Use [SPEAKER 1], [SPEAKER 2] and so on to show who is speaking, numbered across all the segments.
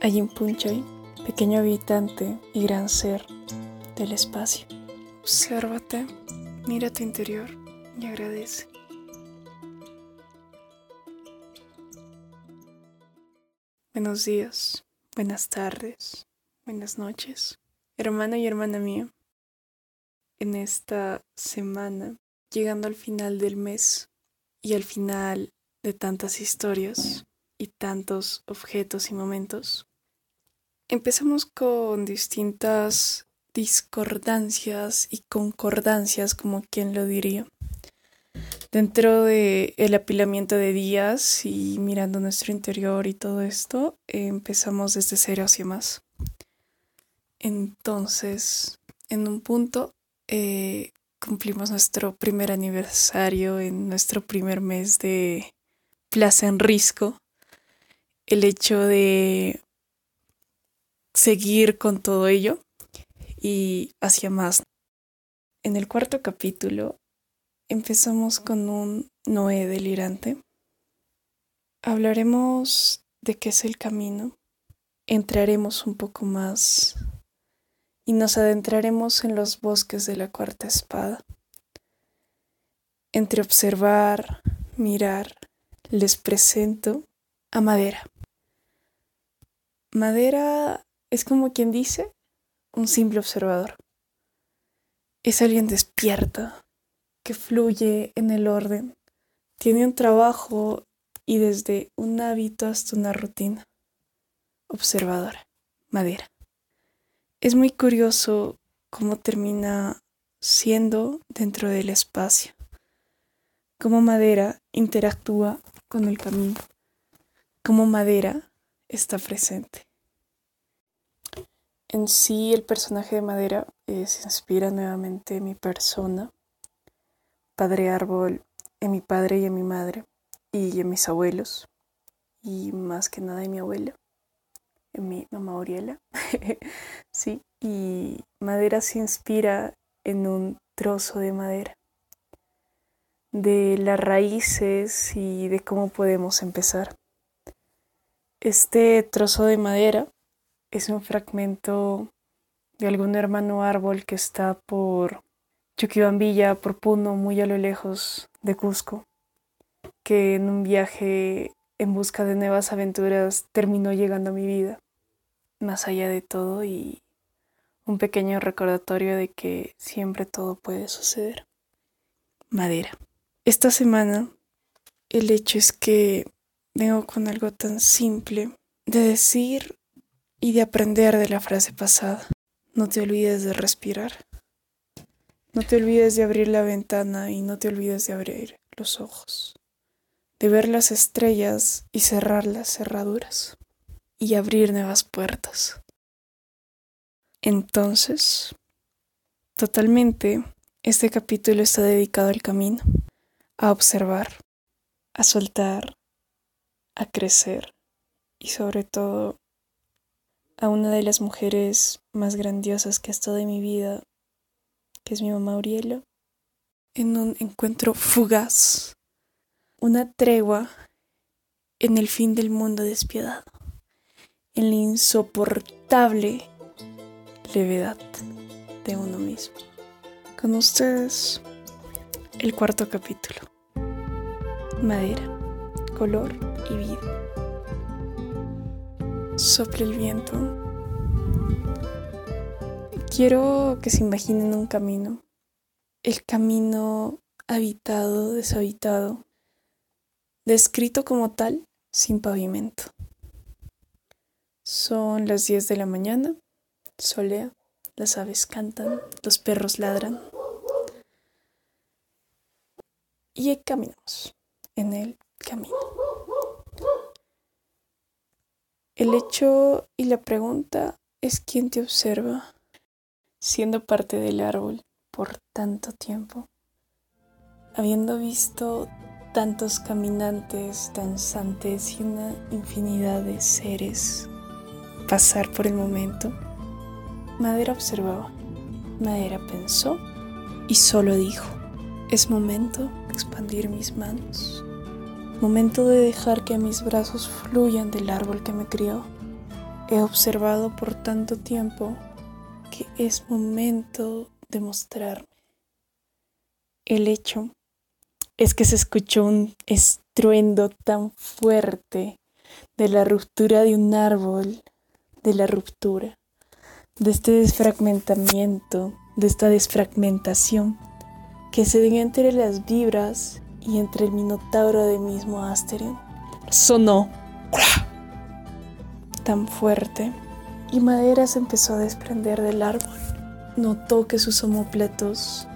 [SPEAKER 1] Ayim Punchoy, pequeño habitante y gran ser del espacio. Obsérvate, mira tu interior y agradece. Buenos días, buenas tardes, buenas noches, hermano y hermana mía. En esta semana, llegando al final del mes y al final de tantas historias y tantos objetos y momentos, empezamos con distintas discordancias y concordancias, como quien lo diría. Dentro de el apilamiento de días y mirando nuestro interior y todo esto, empezamos desde cero hacia más. Entonces, en un punto, eh, cumplimos nuestro primer aniversario en nuestro primer mes de Plaza en Risco. El hecho de seguir con todo ello y hacia más. En el cuarto capítulo empezamos con un Noé delirante. Hablaremos de qué es el camino, entraremos un poco más y nos adentraremos en los bosques de la cuarta espada. Entre observar, mirar, les presento a Madera. Madera es como quien dice un simple observador. Es alguien despierto, que fluye en el orden, tiene un trabajo y desde un hábito hasta una rutina. Observadora, madera. Es muy curioso cómo termina siendo dentro del espacio, cómo madera interactúa con el camino, cómo madera está presente. En sí el personaje de madera eh, se inspira nuevamente en mi persona, padre árbol, en mi padre y en mi madre, y en mis abuelos, y más que nada en mi abuela mi mamá Oriela. sí, y madera se inspira en un trozo de madera, de las raíces y de cómo podemos empezar. Este trozo de madera es un fragmento de algún hermano árbol que está por Chuquibambilla, por Puno, muy a lo lejos de Cusco, que en un viaje en busca de nuevas aventuras terminó llegando a mi vida más allá de todo y un pequeño recordatorio de que siempre todo puede suceder. Madera. Esta semana el hecho es que vengo con algo tan simple de decir y de aprender de la frase pasada. No te olvides de respirar. No te olvides de abrir la ventana y no te olvides de abrir los ojos. De ver las estrellas y cerrar las cerraduras y abrir nuevas puertas. Entonces, totalmente, este capítulo está dedicado al camino, a observar, a soltar, a crecer y sobre todo a una de las mujeres más grandiosas que ha estado en mi vida, que es mi mamá Auriela, en un encuentro fugaz, una tregua en el fin del mundo despiadado en la insoportable levedad de uno mismo. Con ustedes, el cuarto capítulo. Madera, color y vida. Sopla el viento. Quiero que se imaginen un camino. El camino habitado, deshabitado, descrito como tal, sin pavimento. Son las 10 de la mañana, solea, las aves cantan, los perros ladran. Y caminamos en el camino. El hecho y la pregunta es quién te observa siendo parte del árbol por tanto tiempo, habiendo visto tantos caminantes, danzantes y una infinidad de seres pasar por el momento, Madera observaba. Madera pensó y solo dijo, es momento de expandir mis manos, momento de dejar que mis brazos fluyan del árbol que me crió, he observado por tanto tiempo que es momento de mostrarme. El hecho es que se escuchó un estruendo tan fuerte de la ruptura de un árbol, de la ruptura, de este desfragmentamiento, de esta desfragmentación que se dio entre las vibras y entre el minotauro de mismo Asterion. Sonó tan fuerte y madera se empezó a desprender del árbol. Notó que sus omóplatos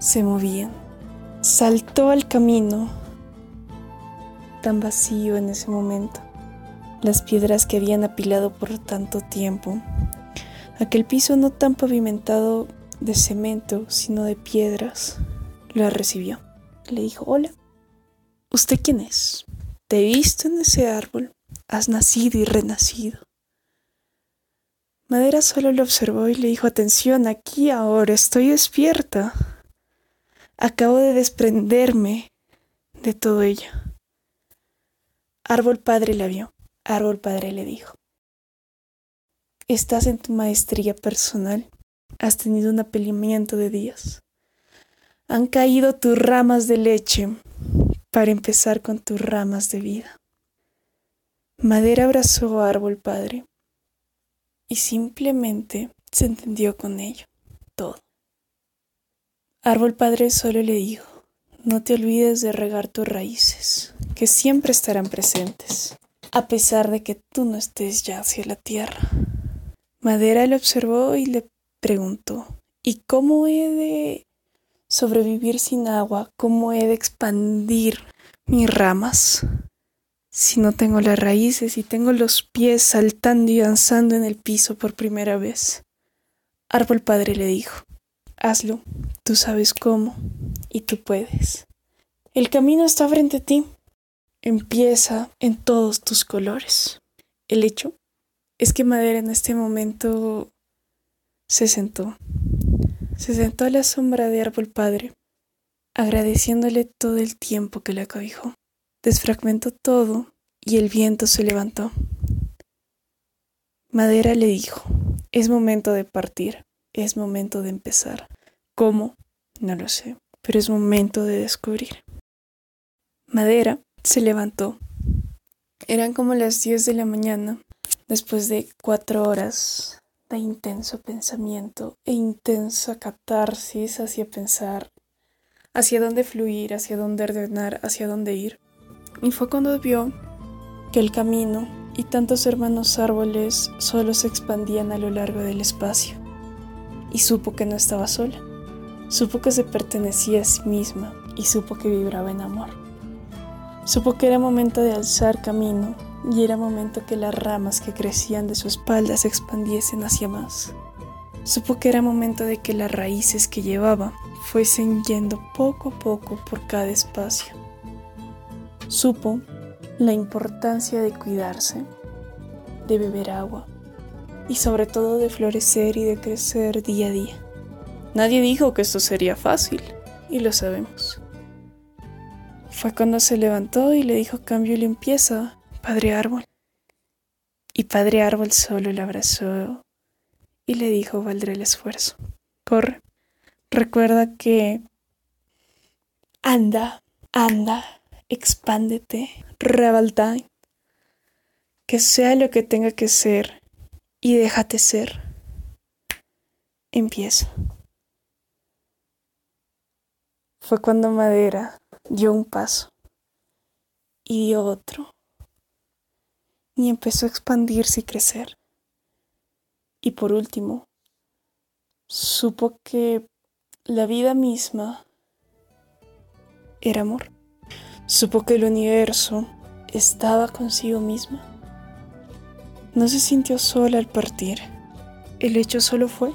[SPEAKER 1] se movían. Saltó al camino tan vacío en ese momento. Las piedras que habían apilado por tanto tiempo. Aquel piso no tan pavimentado de cemento, sino de piedras. La recibió. Le dijo, hola. ¿Usted quién es? Te he visto en ese árbol. Has nacido y renacido. Madera solo lo observó y le dijo, atención, aquí ahora estoy despierta. Acabo de desprenderme de todo ello. Árbol Padre la vio. Árbol Padre le dijo, estás en tu maestría personal. Has tenido un apelamiento de días. Han caído tus ramas de leche para empezar con tus ramas de vida. Madera abrazó Árbol Padre y simplemente se entendió con ello todo. Árbol Padre solo le dijo, no te olvides de regar tus raíces, que siempre estarán presentes, a pesar de que tú no estés ya hacia la tierra. Madera le observó y le preguntó, ¿y cómo he de sobrevivir sin agua? ¿Cómo he de expandir mis ramas? si no tengo las raíces y tengo los pies saltando y danzando en el piso por primera vez? Árbol Padre le dijo, hazlo, tú sabes cómo y tú puedes. El camino está frente a ti. Empieza en todos tus colores. El hecho es que Madera en este momento se sentó. Se sentó a la sombra de Árbol Padre, agradeciéndole todo el tiempo que le acobijó desfragmentó todo y el viento se levantó. Madera le dijo, es momento de partir, es momento de empezar. ¿Cómo? No lo sé, pero es momento de descubrir. Madera se levantó. Eran como las diez de la mañana, después de cuatro horas de intenso pensamiento e intensa catarsis hacia pensar hacia dónde fluir, hacia dónde ordenar, hacia dónde ir. Y fue cuando vio que el camino y tantos hermanos árboles solo se expandían a lo largo del espacio. Y supo que no estaba sola. Supo que se pertenecía a sí misma y supo que vibraba en amor. Supo que era momento de alzar camino y era momento que las ramas que crecían de su espalda se expandiesen hacia más. Supo que era momento de que las raíces que llevaba fuesen yendo poco a poco por cada espacio Supo la importancia de cuidarse, de beber agua y sobre todo de florecer y de crecer día a día. Nadie dijo que esto sería fácil y lo sabemos. Fue cuando se levantó y le dijo cambio y limpieza, Padre Árbol. Y Padre Árbol solo le abrazó y le dijo valdrá el esfuerzo. Corre. Recuerda que anda, anda, expándete, rebalta, que sea lo que tenga que ser y déjate ser. Empieza. Fue cuando Madera dio un paso y dio otro y empezó a expandirse y crecer. Y por último, supo que la vida misma era amor. Supo que el universo estaba consigo misma. No se sintió sola al partir. El hecho solo fue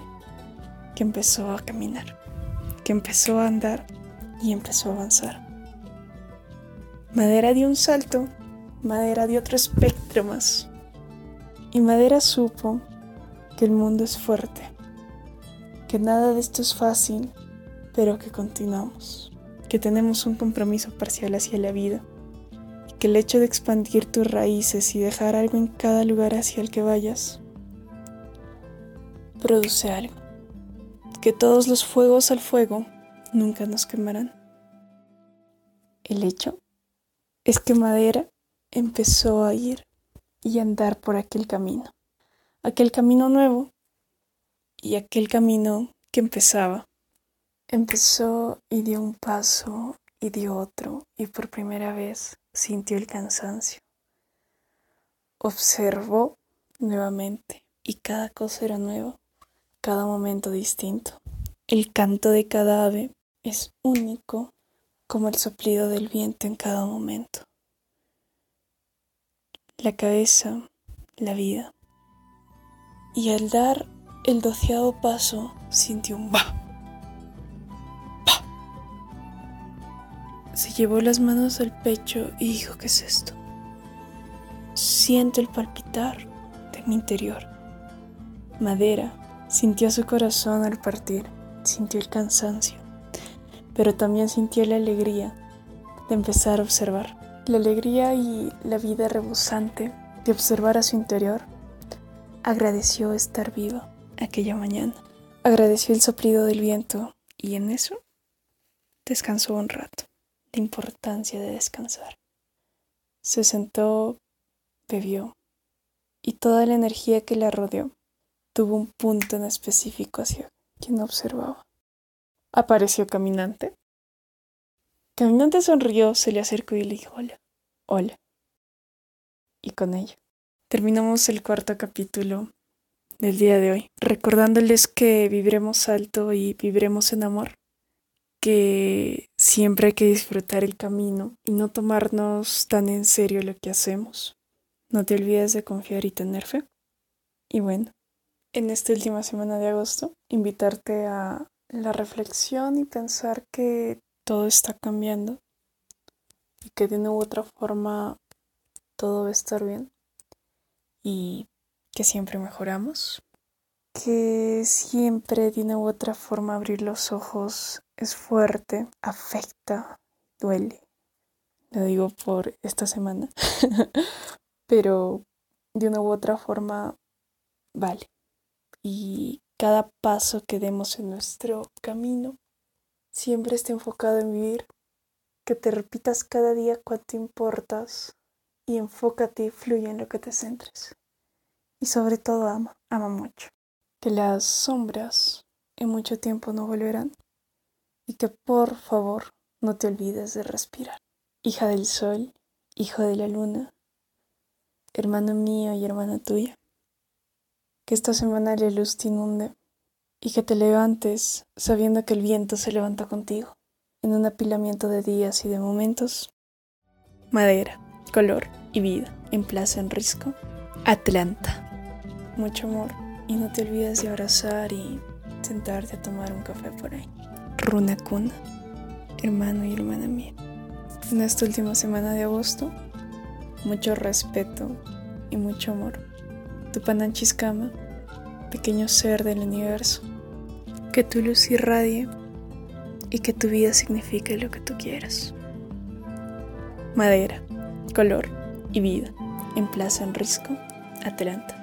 [SPEAKER 1] que empezó a caminar, que empezó a andar y empezó a avanzar. Madera dio un salto, Madera dio otro espectro más. Y Madera supo que el mundo es fuerte, que nada de esto es fácil, pero que continuamos que tenemos un compromiso parcial hacia la vida, que el hecho de expandir tus raíces y dejar algo en cada lugar hacia el que vayas produce algo. Que todos los fuegos al fuego nunca nos quemarán. El hecho es que Madera empezó a ir y andar por aquel camino, aquel camino nuevo y aquel camino que empezaba. Empezó y dio un paso y dio otro y por primera vez sintió el cansancio. Observó nuevamente y cada cosa era nueva, cada momento distinto. El canto de cada ave es único como el soplido del viento en cada momento la cabeza, la vida. Y al dar el doceavo paso sintió un. ¡Bah! Se llevó las manos al pecho y dijo, ¿qué es esto? Siento el palpitar de mi interior. Madera sintió su corazón al partir, sintió el cansancio, pero también sintió la alegría de empezar a observar la alegría y la vida rebosante de observar a su interior, agradeció estar viva aquella mañana. Agradeció el soplido del viento y en eso descansó un rato. La importancia de descansar. Se sentó, bebió y toda la energía que la rodeó tuvo un punto en específico hacia quien observaba. Apareció caminante Caminante sonrió, se le acercó y le dijo hola, hola. Y con ello terminamos el cuarto capítulo del día de hoy, recordándoles que viviremos alto y viviremos en amor, que siempre hay que disfrutar el camino y no tomarnos tan en serio lo que hacemos. No te olvides de confiar y tener fe. Y bueno, en esta última semana de agosto, invitarte a la reflexión y pensar que todo está cambiando y que de una u otra forma todo va a estar bien y que siempre mejoramos, que siempre de una u otra forma abrir los ojos es fuerte, afecta, duele. Lo digo por esta semana, pero de una u otra forma vale. Y cada paso que demos en nuestro camino siempre esté enfocado en vivir, que te repitas cada día cuánto importas y enfócate y fluye en lo que te centres. Y sobre todo ama, ama mucho. Que las sombras en mucho tiempo no volverán y que por favor no te olvides de respirar. Hija del sol, hijo de la luna, hermano mío y hermana tuya, que esta semana la luz te inunde y que te levantes sabiendo que el viento se levanta contigo en un apilamiento de días y de momentos. Madera, color y vida en Plaza en Risco, Atlanta. Mucho amor y no te olvides de abrazar y sentarte a tomar un café por ahí. Runa Cuna, hermano y hermana mía. En esta última semana de agosto, mucho respeto y mucho amor. Tu Pananchiscama pequeño ser del universo, que tu luz irradie y que tu vida signifique lo que tú quieras. Madera, color y vida en Plaza en Risco, Atlanta.